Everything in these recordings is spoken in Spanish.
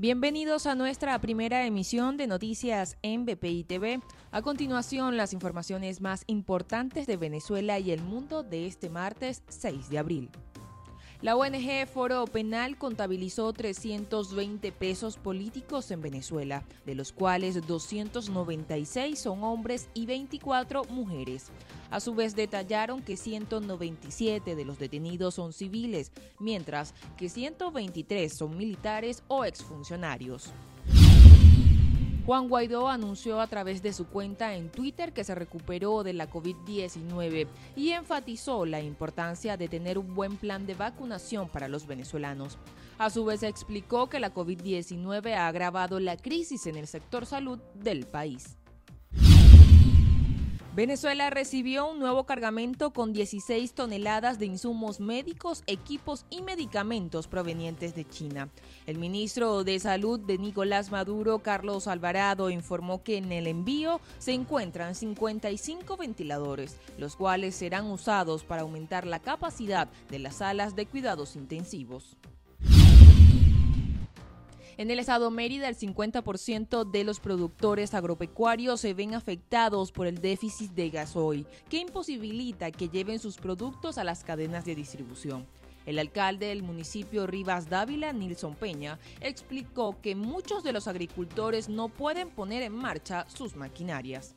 Bienvenidos a nuestra primera emisión de noticias en BPI TV. A continuación, las informaciones más importantes de Venezuela y el mundo de este martes 6 de abril. La ONG Foro Penal contabilizó 320 pesos políticos en Venezuela, de los cuales 296 son hombres y 24 mujeres. A su vez detallaron que 197 de los detenidos son civiles, mientras que 123 son militares o exfuncionarios. Juan Guaidó anunció a través de su cuenta en Twitter que se recuperó de la COVID-19 y enfatizó la importancia de tener un buen plan de vacunación para los venezolanos. A su vez explicó que la COVID-19 ha agravado la crisis en el sector salud del país. Venezuela recibió un nuevo cargamento con 16 toneladas de insumos médicos, equipos y medicamentos provenientes de China. El ministro de Salud de Nicolás Maduro, Carlos Alvarado, informó que en el envío se encuentran 55 ventiladores, los cuales serán usados para aumentar la capacidad de las salas de cuidados intensivos. En el estado Mérida, el 50% de los productores agropecuarios se ven afectados por el déficit de gasoil, que imposibilita que lleven sus productos a las cadenas de distribución. El alcalde del municipio Rivas Dávila, Nilson Peña, explicó que muchos de los agricultores no pueden poner en marcha sus maquinarias.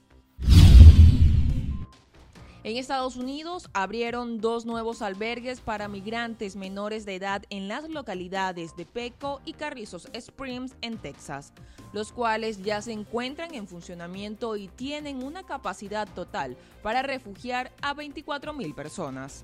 En Estados Unidos abrieron dos nuevos albergues para migrantes menores de edad en las localidades de Peco y Carrizos Springs en Texas, los cuales ya se encuentran en funcionamiento y tienen una capacidad total para refugiar a 24 mil personas.